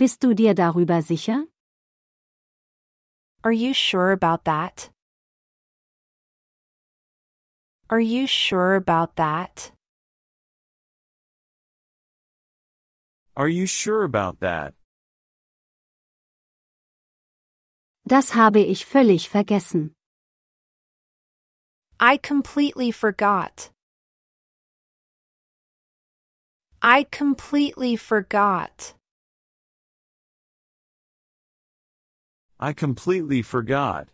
Bist du dir darüber sicher? Are you sure about that? Are you sure about that? Are you sure about that? Das habe ich völlig vergessen. I completely forgot. I completely forgot. I completely forgot.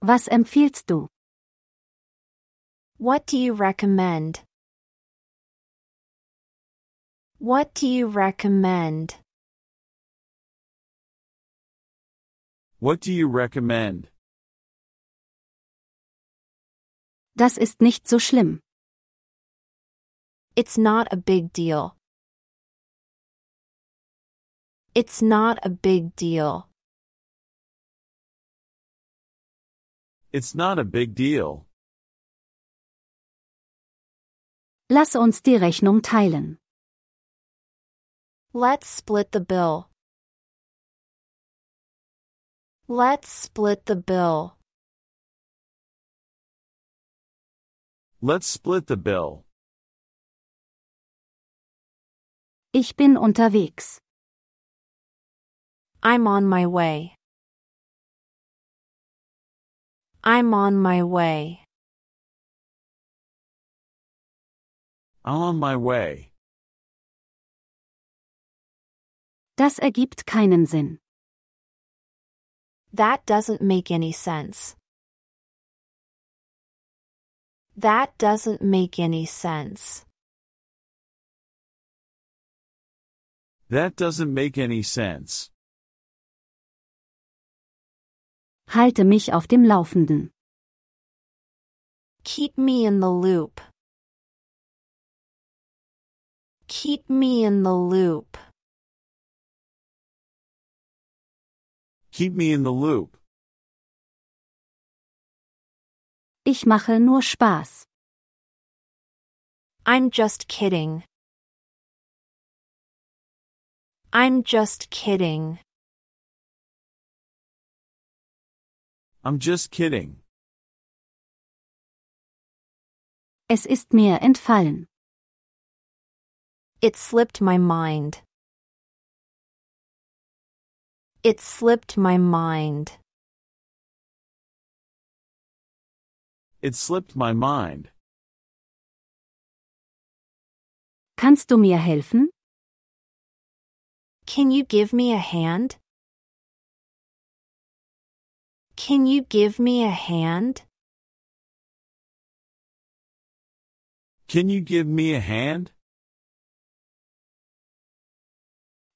Was empfiehlst du? What do you recommend? What do you recommend? What do you recommend? Das ist nicht so schlimm. It's not a big deal. It's not a big deal. It's not a big deal. Lass uns die Rechnung teilen. Let's split the bill. Let's split the bill. Let's split the bill. Ich bin unterwegs. I'm on my way. I'm on my way. I'm on my way. Das ergibt keinen Sinn. That doesn't make any sense. That doesn't make any sense. That doesn't make any sense. Halte mich auf dem Laufenden. Keep me in the loop. Keep me in the loop. Keep me in the loop. Ich mache nur Spaß. I'm just kidding. I'm just kidding. I'm just kidding. Es ist mir entfallen. It slipped my mind. It slipped my mind. It slipped my mind. Kannst du mir helfen? Can you give me a hand? Can you give me a hand? Can you give me a hand?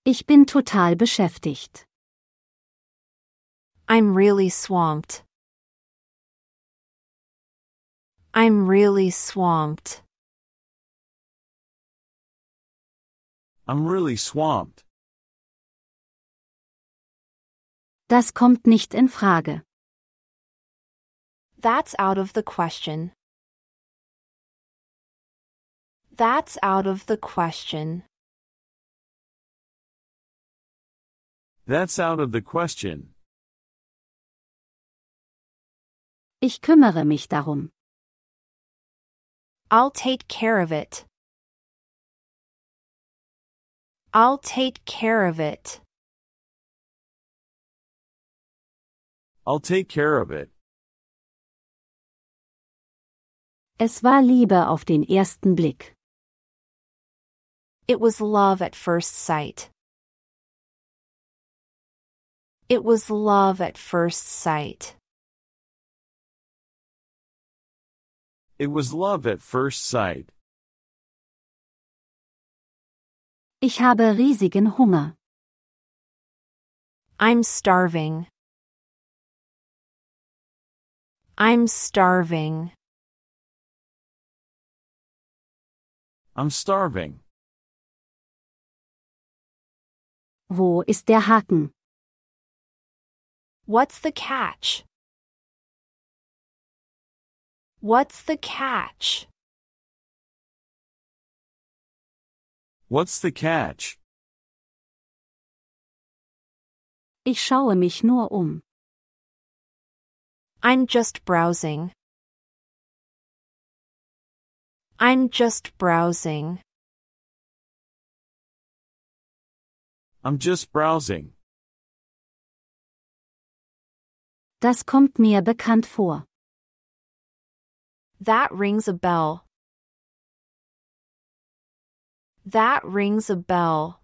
Ich bin total beschäftigt. I'm really swamped. I'm really swamped. I'm really swamped. Das kommt nicht in Frage. That's out of the question. That's out of the question. That's out of the question. Ich kümmere mich darum. I'll take care of it. I'll take care of it. I'll take care of it. Es war Liebe auf den ersten Blick. It was love at first sight. It was love at first sight. It was love at first sight. Ich habe riesigen Hunger. I'm starving. I'm starving. I'm starving. Wo ist der Haken? What's the catch? What's the catch? What's the catch? Ich schaue mich nur um. I'm just browsing. I'm just browsing. I'm just browsing. Das kommt mir bekannt vor. That rings a bell. That rings a bell.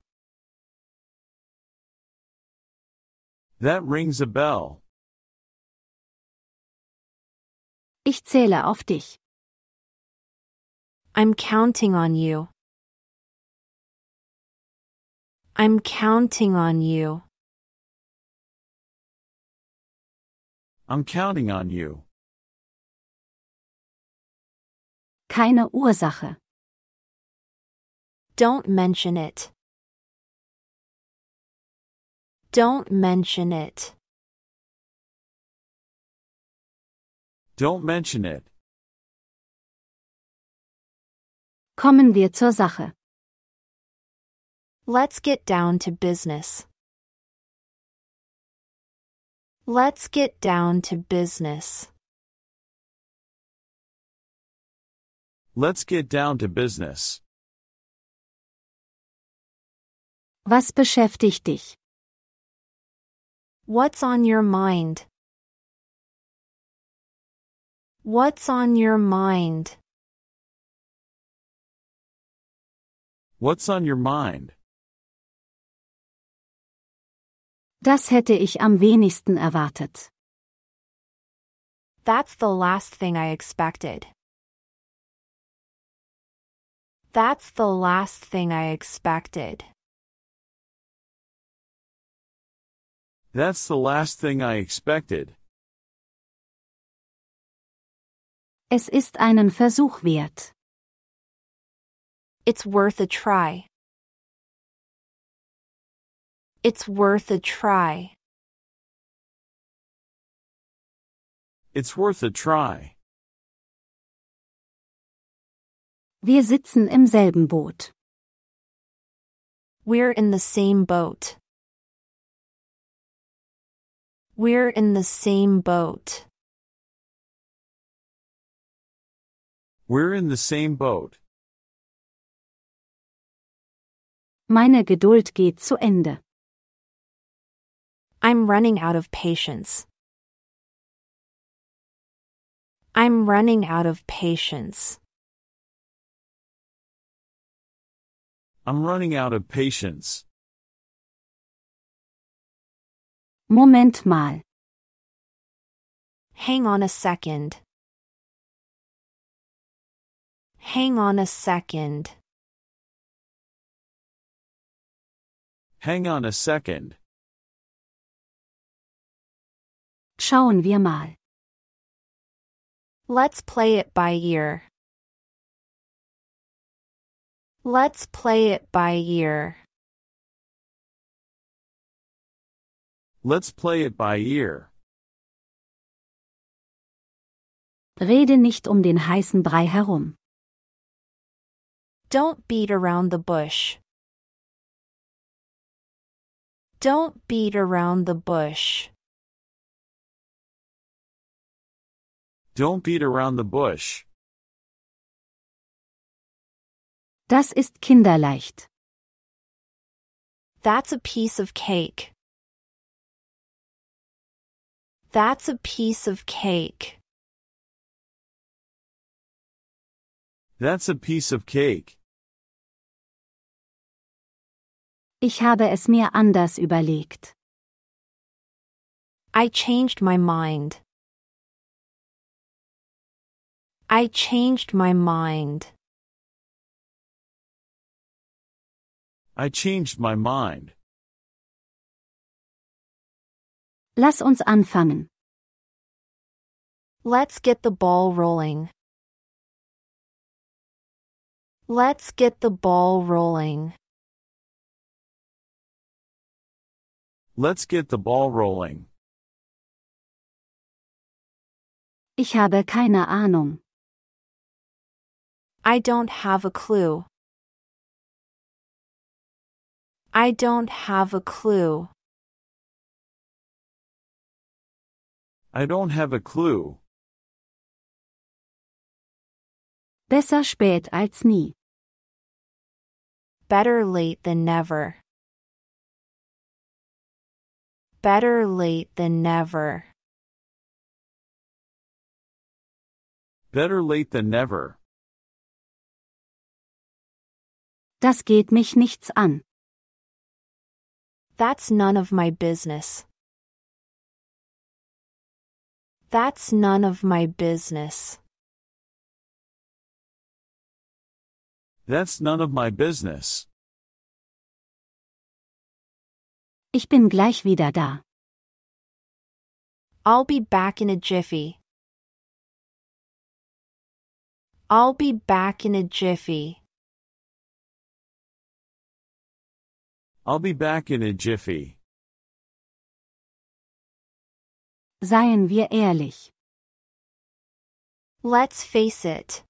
That rings a bell. Ich zähle auf dich. I'm counting on you. I'm counting on you. I'm counting on you. Keine Ursache. Don't mention it. Don't mention it. Don't mention it. Kommen wir zur Sache. Let's get down to business. Let's get down to business. Let's get down to business. Was beschäftigt dich? What's on your mind? What's on your mind? What's on your mind? Das hätte ich am wenigsten erwartet. That's the last thing I expected. That's the last thing I expected. That's the last thing I expected. Es ist einen Versuch wert. It's worth a try. It's worth a try. It's worth a try. Wir sitzen im selben Boot. We're in the same boat. We're in the same boat. We're in the same boat. Meine Geduld geht zu Ende. I'm running out of patience. I'm running out of patience. I'm running out of patience. Moment mal. Hang on a second. Hang on a second. Hang on a second. Schauen wir mal. Let's play it by ear. Let's play it by ear. Let's play it by ear. Rede nicht um den heißen Brei herum. Don't beat around the bush. Don't beat around the bush. Don't beat around the bush. Das ist kinderleicht. That's a piece of cake. That's a piece of cake. That's a piece of cake. Ich habe es mir anders überlegt. I changed my mind. I changed my mind. I changed my mind. Lass uns anfangen. Let's get the ball rolling. Let's get the ball rolling. Let's get the ball rolling. Ich habe keine Ahnung. I don't have a clue. I don't have a clue. I don't have a clue. Besser spät als nie. Better late than never. Better late than never. Better late than never. Das geht mich nichts an. That's none of my business. That's none of my business. That's none of my business. Ich bin gleich wieder da. I'll be back in a jiffy. I'll be back in a jiffy. I'll be back in a jiffy. Seien wir ehrlich. Let's face it.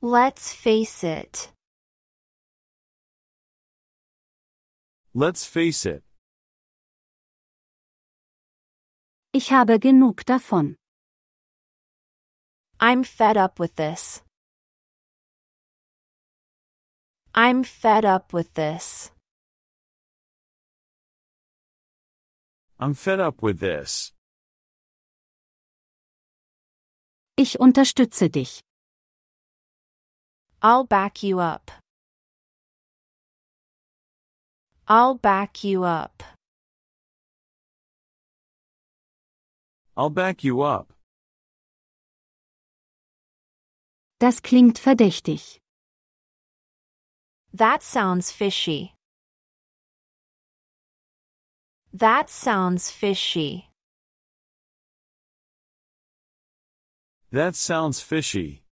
Let's face it. Let's face it. Ich habe genug davon. I'm fed up with this. I'm fed up with this. I'm fed up with this. Ich unterstütze dich. I'll back you up. I'll back you up. I'll back you up. Das klingt verdächtig. That sounds fishy. That sounds fishy. That sounds fishy.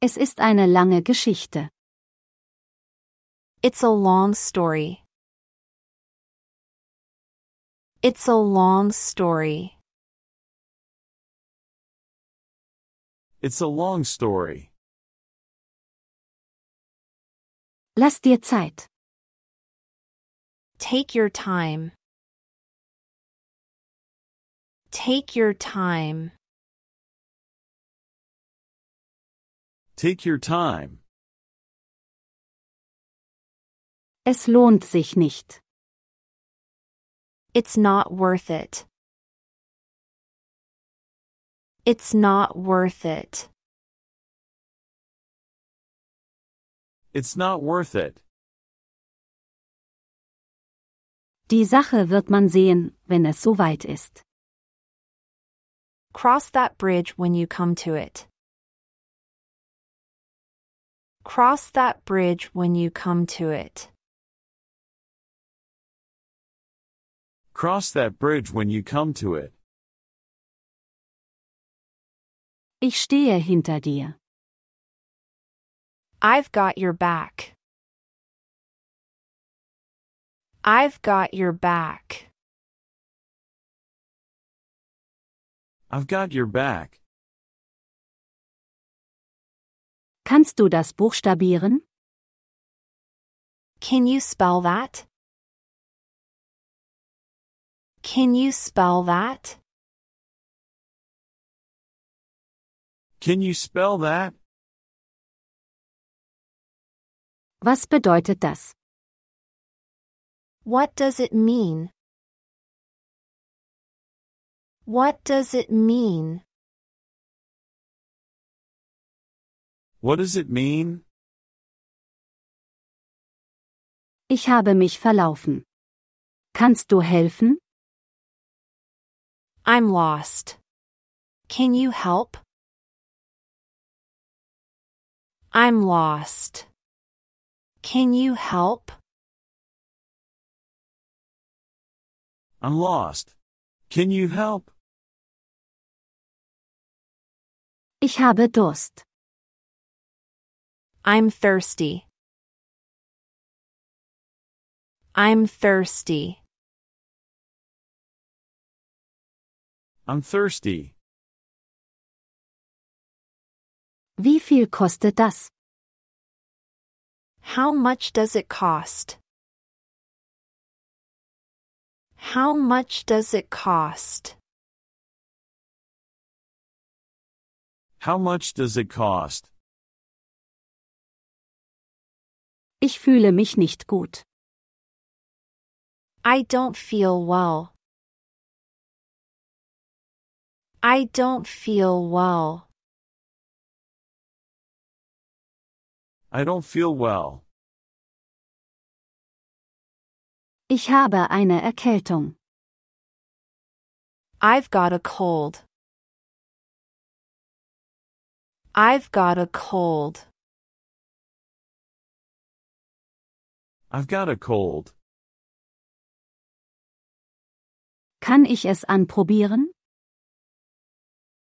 Es ist eine lange Geschichte. It's a long story. It's a long story. It's a long story. Lass dir Zeit. Take your time. Take your time. Take your time. Es lohnt sich nicht. It's not worth it. It's not worth it. It's not worth it. Die Sache wird man sehen, wenn es soweit ist. Cross that bridge when you come to it. Cross that bridge when you come to it. Cross that bridge when you come to it. Ich stehe hinter dir. I've got your back. I've got your back. I've got your back. Kannst du das buchstabieren? Can you spell that? Can you spell that? Can you spell that? Was bedeutet das? What does it mean? What does it mean? What does it mean? Ich habe mich verlaufen. Kannst du helfen? I'm lost. Can you help? I'm lost. Can you help? I'm lost. Can you help? Ich habe Durst. I'm thirsty. I'm thirsty. I'm thirsty. Wie viel kostet das? How much does it cost? How much does it cost? How much does it cost? Ich fühle mich nicht gut. I don't feel well. I don't feel well. I don't feel well. Ich habe eine Erkältung. I've got a cold. I've got a cold. I've got a cold. Kann ich es anprobieren?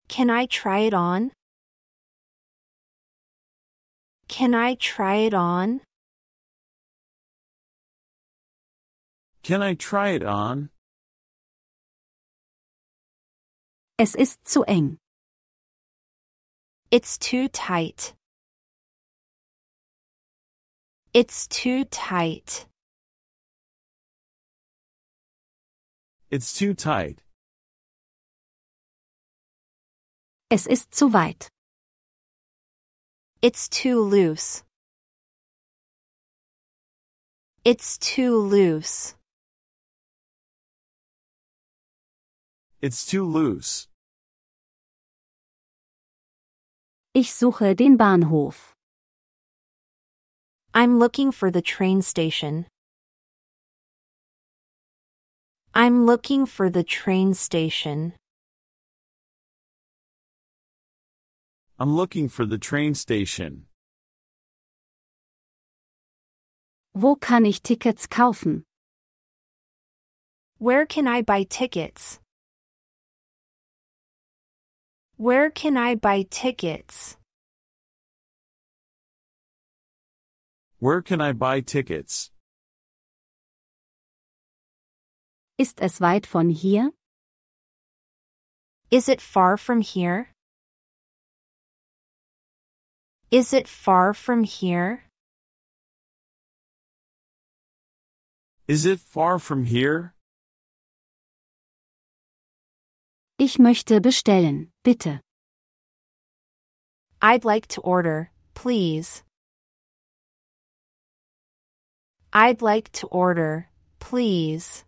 Can I try it on? Can I try it on? Can I try it on? Es ist zu eng. It's too tight. It's too tight. It's too tight. Es ist zu weit. It's too loose. It's too loose. It's too loose. Ich suche den Bahnhof. I'm looking for the train station. I'm looking for the train station. I'm looking for the train station. Wo kann ich Tickets kaufen? Where can I buy tickets? Where can I buy tickets? Where can I buy tickets? Ist es weit von hier? Is it far from here? Is it far from here? Is it far from here? Ich möchte bestellen, bitte. I'd like to order, please. I'd like to order, please.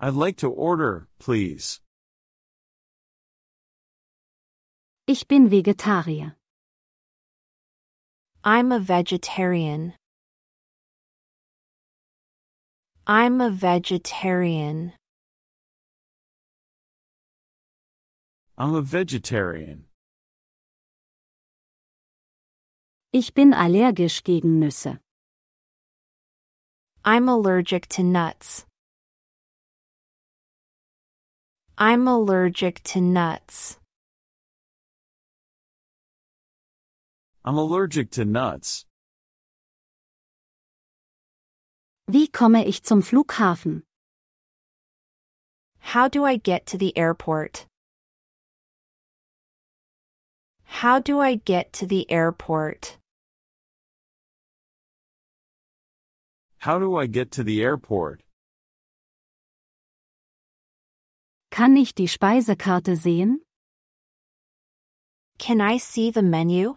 I'd like to order, please. Ich bin Vegetarier. I'm a vegetarian. I'm a vegetarian. I'm a vegetarian. Ich bin allergisch gegen Nüsse. I'm allergic to nuts. I'm allergic to nuts. I'm allergic to nuts. Wie komme ich zum Flughafen? How do I get to the airport? How do I get to the airport? How do I get to the airport? Kann ich die Speisekarte sehen? Can I see the menu?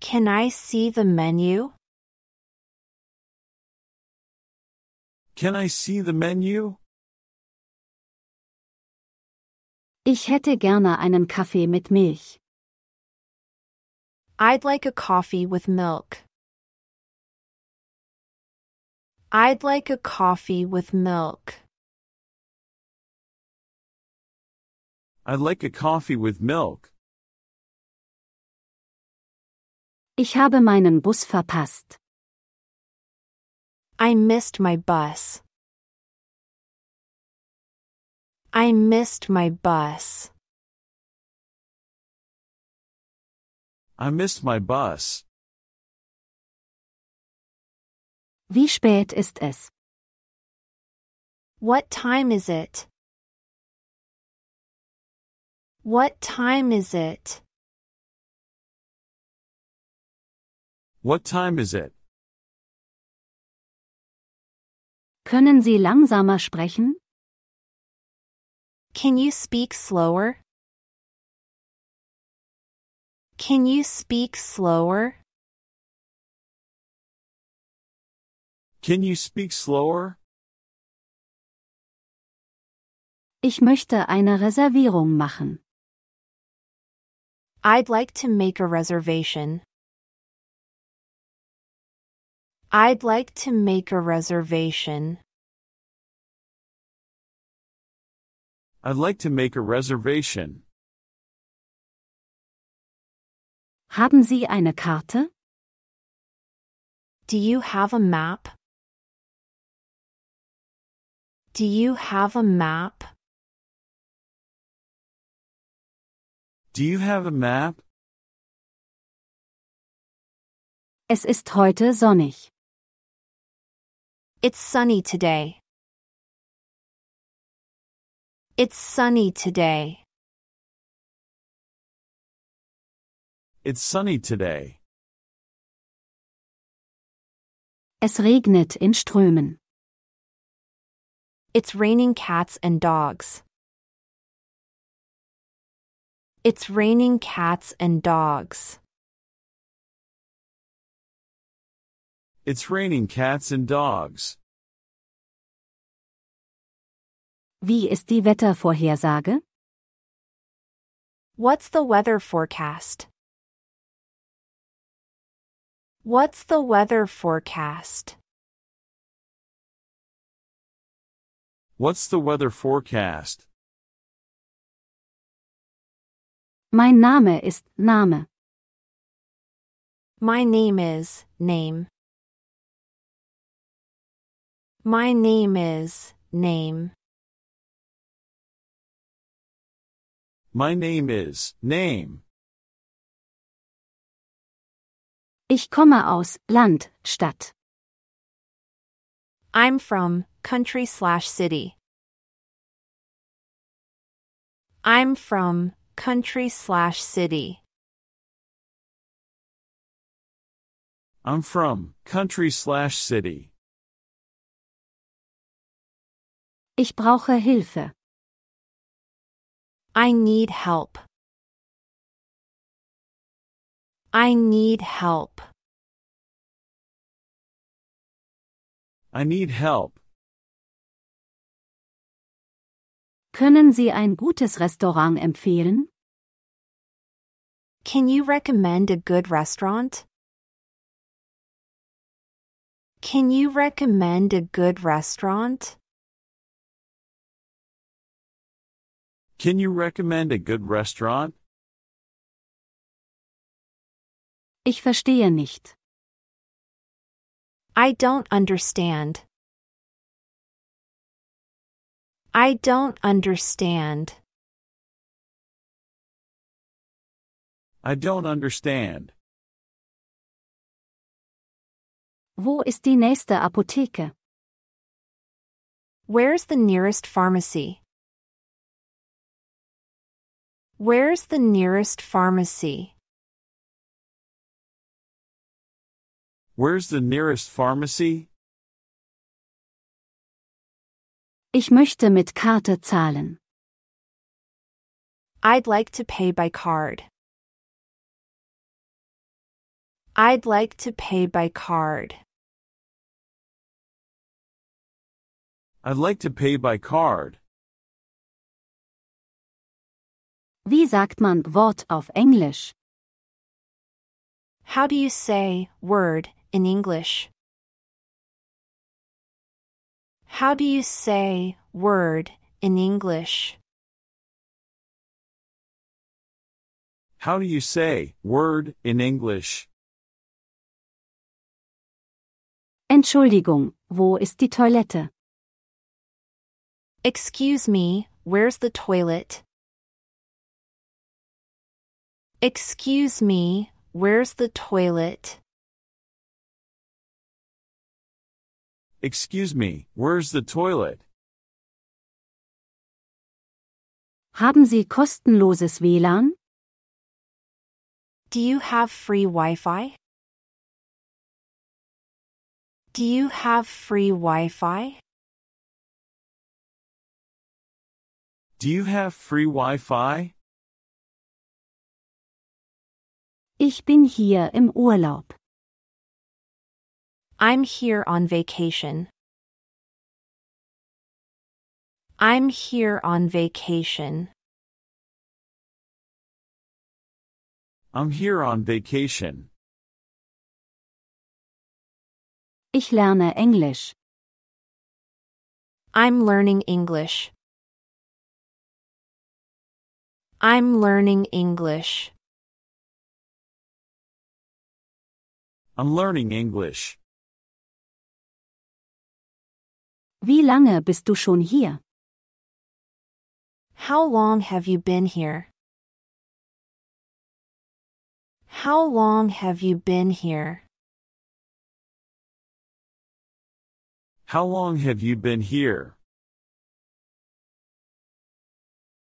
Can I see the menu? Can I see the menu? Ich hätte gerne einen Kaffee mit Milch. I'd like a coffee with milk. I'd like a coffee with milk. I'd like a coffee with milk. Ich habe meinen Bus verpasst. I missed my bus. I missed my bus. I missed my bus. Wie spät ist es? What time is it? What time is it? What time is it? Können Sie langsamer sprechen? Can you speak slower? Can you speak slower? Can you speak slower? Ich möchte eine Reservierung machen. I'd like to make a reservation. I'd like to make a reservation. I'd like to make a reservation. Haben Sie eine Karte? Do you have a map? Do you have a map? Do you have a map? Es ist heute sonnig. It's sunny today. It's sunny today. It's sunny today. Es regnet in Strömen. It's raining cats and dogs. It's raining cats and dogs. It's raining cats and dogs. Wie ist die Wettervorhersage? What's the weather forecast? What's the weather forecast? What's the weather forecast? Mein Name ist Name. My name is name. My name is name. My name is name. Ich komme aus Land, Stadt. I'm from country slash city. I'm from country slash city. I'm from country slash city. Ich brauche Hilfe. I need help. I need help. I need help. Können Sie ein gutes Restaurant empfehlen? Can you recommend a good restaurant? Can you recommend a good restaurant? Can you recommend a good restaurant? Ich verstehe nicht. I don't understand. I don't understand. I don't understand. Wo ist die nächste Apotheke? Where's the nearest pharmacy? Where's the nearest pharmacy? Where's the nearest pharmacy? Ich möchte mit Karte zahlen. I'd like to pay by card. I'd like to pay by card. I'd like to pay by card. Wie sagt man Wort auf Englisch? How do you say word in English? How do you say word in English? How do you say word in English? Entschuldigung, wo ist die Toilette? Excuse me, where's the toilet? Excuse me, where's the toilet? Excuse me, where's the toilet? Haben Sie kostenloses WLAN? Do you have free Wi Fi? Do you have free Wi Fi? Do you have free Wi-Fi? Ich bin hier im Urlaub. I'm here on vacation. I'm here on vacation. I'm here on vacation. Ich lerne Englisch. I'm learning English. I'm learning English. I'm learning English. Wie lange bist du schon hier? How long have you been here? How long have you been here? How long have you been here?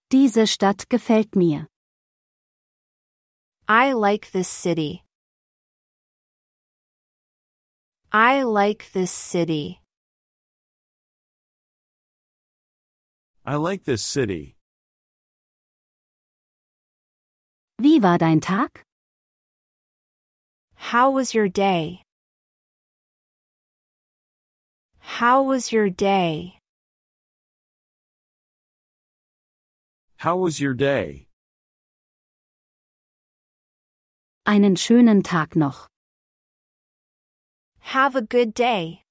Diese Stadt gefällt mir. I like this city. I like this city. I like this city. Wie war dein Tag? How was your day? How was your day? How was your day? Einen schönen Tag noch. Have a good day.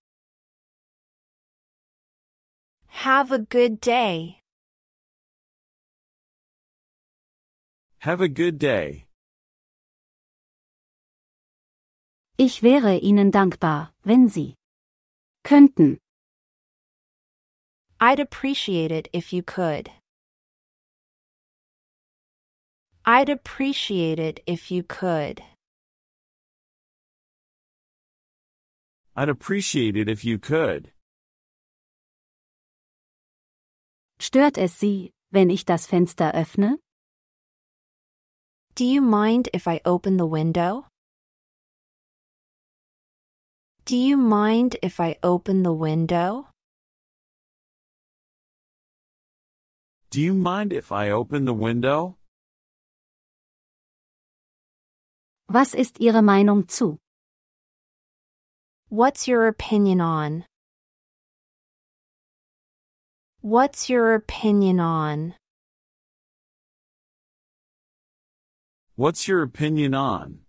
Have a good day. Have a good day. Ich wäre Ihnen dankbar, wenn Sie könnten. I'd appreciate it if you could. I'd appreciate it if you could. I'd appreciate it if you could. Stört es Sie, wenn ich das Fenster öffne? Do you mind if I open the window? Do you mind if I open the window? Do you mind if I open the window? Was ist Ihre Meinung zu? What's your opinion on? What's your opinion on? What's your opinion on?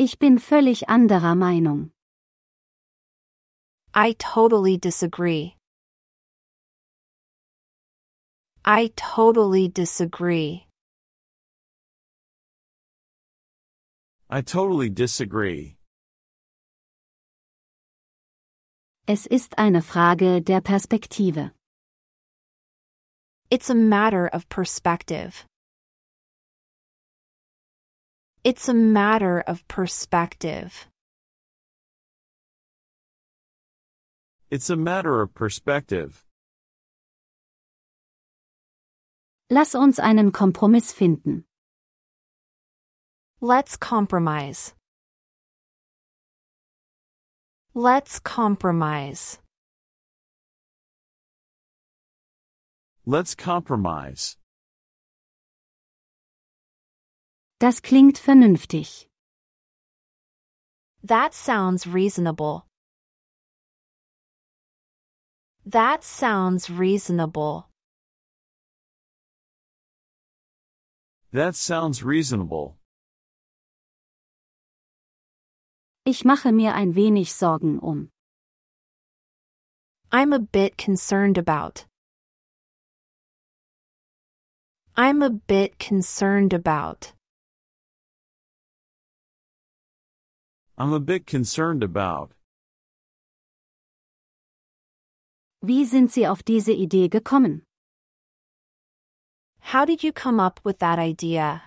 Ich bin völlig anderer Meinung. I totally disagree. I totally disagree. I totally disagree. Es ist eine Frage der Perspektive. It's a matter of perspective. It's a matter of perspective. It's a matter of perspective. Lass uns einen Kompromiss finden. Let's compromise. Let's compromise. Let's compromise. Das klingt vernünftig. That sounds reasonable. That sounds reasonable. That sounds reasonable. Ich mache mir ein wenig Sorgen um. I'm a bit concerned about. I'm a bit concerned about. I'm a bit concerned about. Wie sind Sie auf diese Idee gekommen? How did you come up with that idea?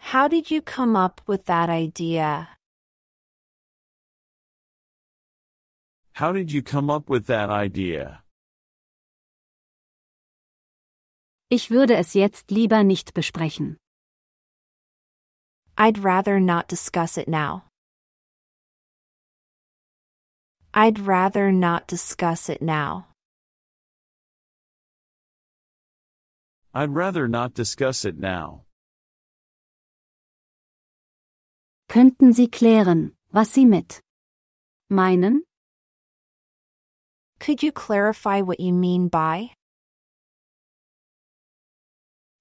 How did you come up with that idea? How did you come up with that idea? Ich würde es jetzt lieber nicht besprechen. I'd rather not discuss it now. I'd rather not discuss it now. I'd rather not discuss it now. Könnten Sie klären, was Sie mit meinen? Could you clarify what you mean by?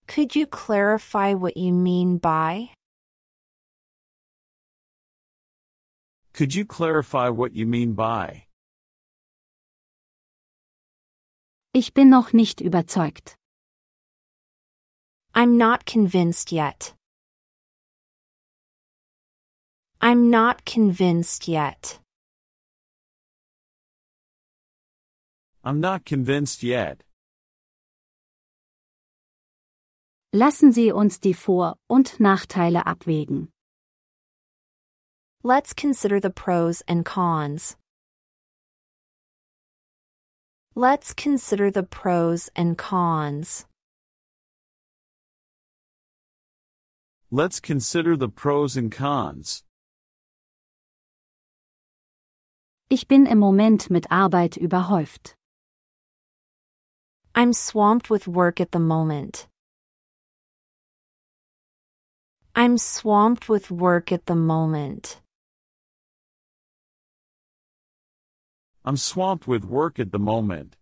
Could you clarify what you mean by? Could you clarify what you mean by? Ich bin noch nicht überzeugt. I'm not convinced yet. I'm not convinced yet. I'm not convinced yet. Lassen Sie uns die Vor- und Nachteile abwägen. Let's consider the pros and cons. Let's consider the pros and cons. Let's consider the pros and cons. Ich bin im Moment mit Arbeit überhäuft. I'm swamped with work at the moment. I'm swamped with work at the moment. I'm swamped with work at the moment.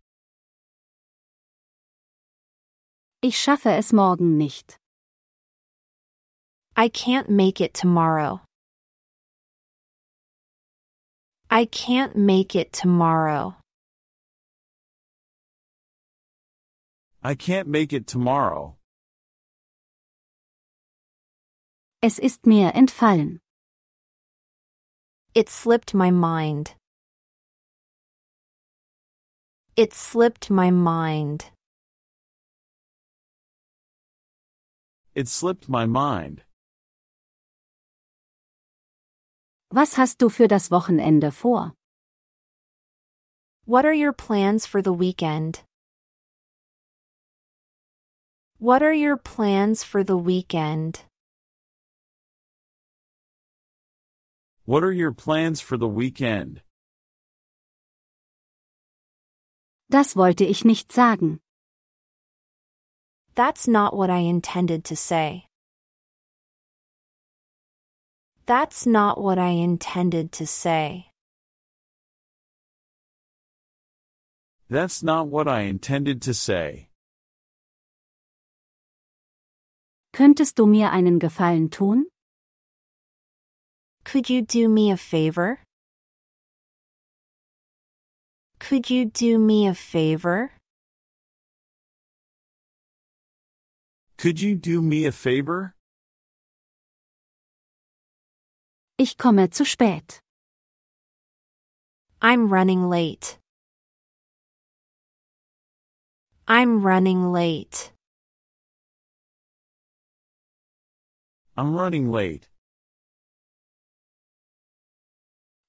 Ich schaffe es morgen nicht. I can't make it tomorrow. I can't make it tomorrow. I can't make it tomorrow. Es ist mir entfallen. It slipped my mind. It slipped my mind. It slipped my mind. Was hast du für das Wochenende vor? What are your plans for the weekend? What are your plans for the weekend? What are your plans for the weekend? Das wollte ich nicht sagen. That's not what I intended to say. That's not what I intended to say. That's not what I intended to say. Könntest du mir einen Gefallen tun? Could you do me a favor? Could you do me a favor? Could you do me a favor? Ich komme zu spät. I'm running late. I'm running late. I'm running late.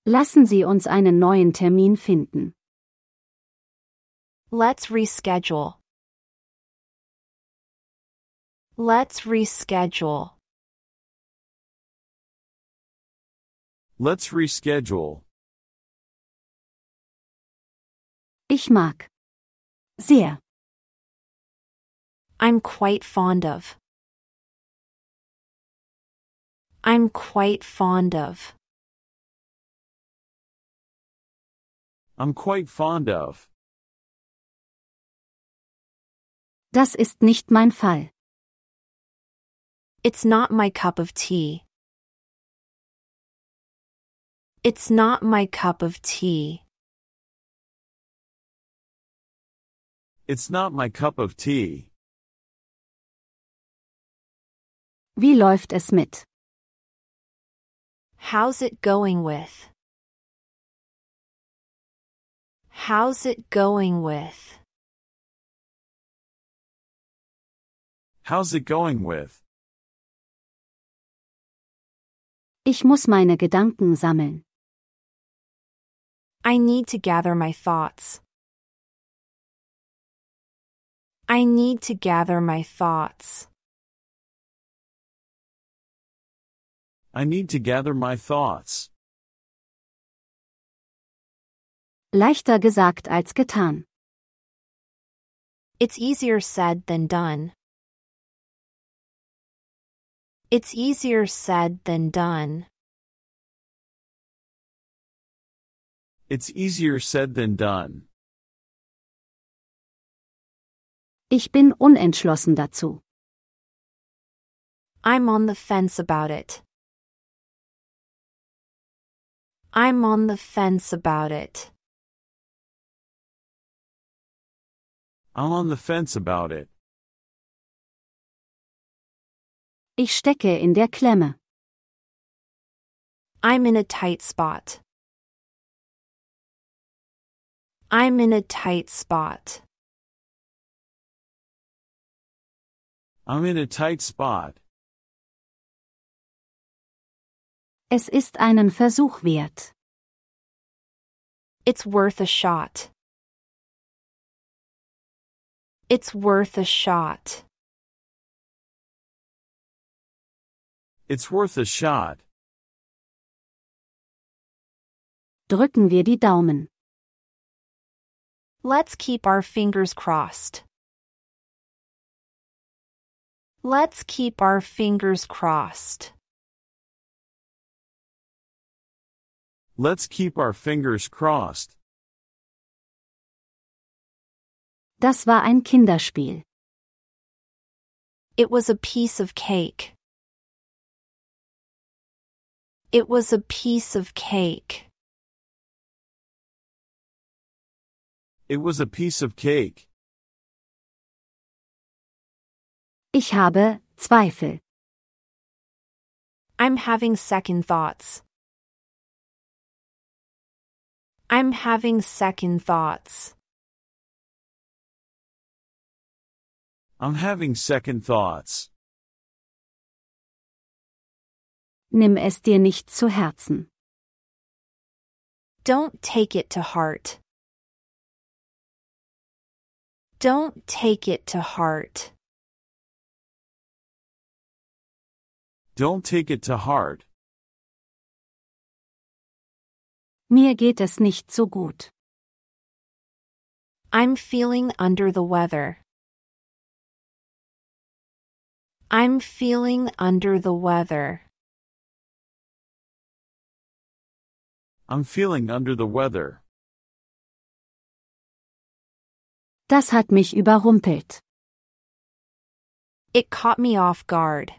Lassen Sie uns einen neuen Termin finden. Let's reschedule. Let's reschedule. Let's reschedule. Ich mag. Sehr. I'm quite fond of. I'm quite fond of. I'm quite fond of. Das ist nicht mein Fall. It's not my cup of tea. It's not my cup of tea. It's not my cup of tea. Wie läuft es mit? How's it going with? How's it going with? How's it going with? Ich muss meine Gedanken sammeln. I need to gather my thoughts. I need to gather my thoughts. I need to gather my thoughts. Leichter gesagt als getan. It's easier said than done. It's easier said than done. It's easier said than done. Ich bin unentschlossen dazu. I'm on the fence about it. I'm on the fence about it. I'm on the fence about it. Ich stecke in der Klemme. I'm in a tight spot. I'm in a tight spot. I'm in a tight spot. Es ist einen Versuch wert. It's worth a shot. It's worth a shot. It's worth a shot. Drücken wir die Daumen. Let's keep our fingers crossed. Let's keep our fingers crossed. Let's keep our fingers crossed. Das war ein Kinderspiel. It was a piece of cake. It was a piece of cake. It was a piece of cake. Ich habe Zweifel. I'm having second thoughts. I'm having second thoughts. I'm having second thoughts. Nimm es dir nicht zu Herzen. Don't take it to heart. Don't take it to heart. Don't take it to heart. Mir geht es nicht so gut. I'm feeling under the weather. I'm feeling under the weather. I'm feeling under the weather. Das hat mich überrumpelt. It caught me off guard.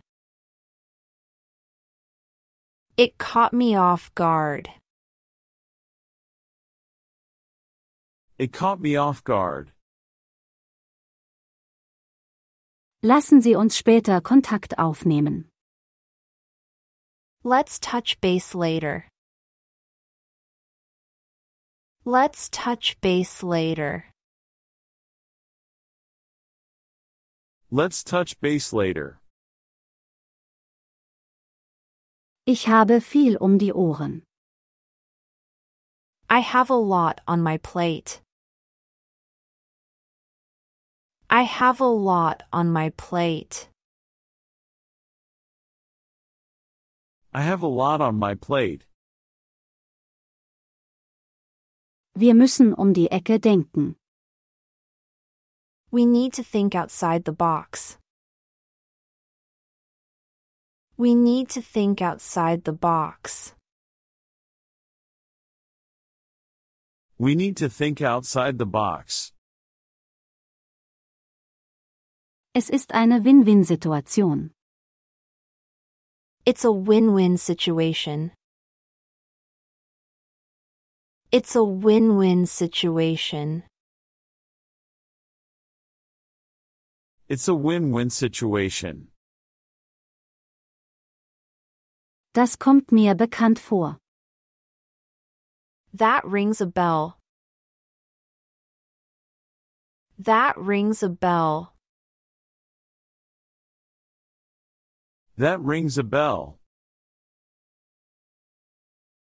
It caught me off guard. It caught me off guard. Lassen Sie uns später Kontakt aufnehmen. Let's touch base later. Let's touch base later. Let's touch base later. Ich habe viel um die Ohren. I have a lot on my plate. I have a lot on my plate. I have a lot on my plate. Wir müssen um die Ecke denken. We need to think outside the box. We need to think outside the box. We need to think outside the box. Es ist eine Win-Win-Situation. It's a win win situation. It's a win win situation. It's a win-win situation. Das kommt mir bekannt vor. That rings a bell. That rings a bell. That rings a bell.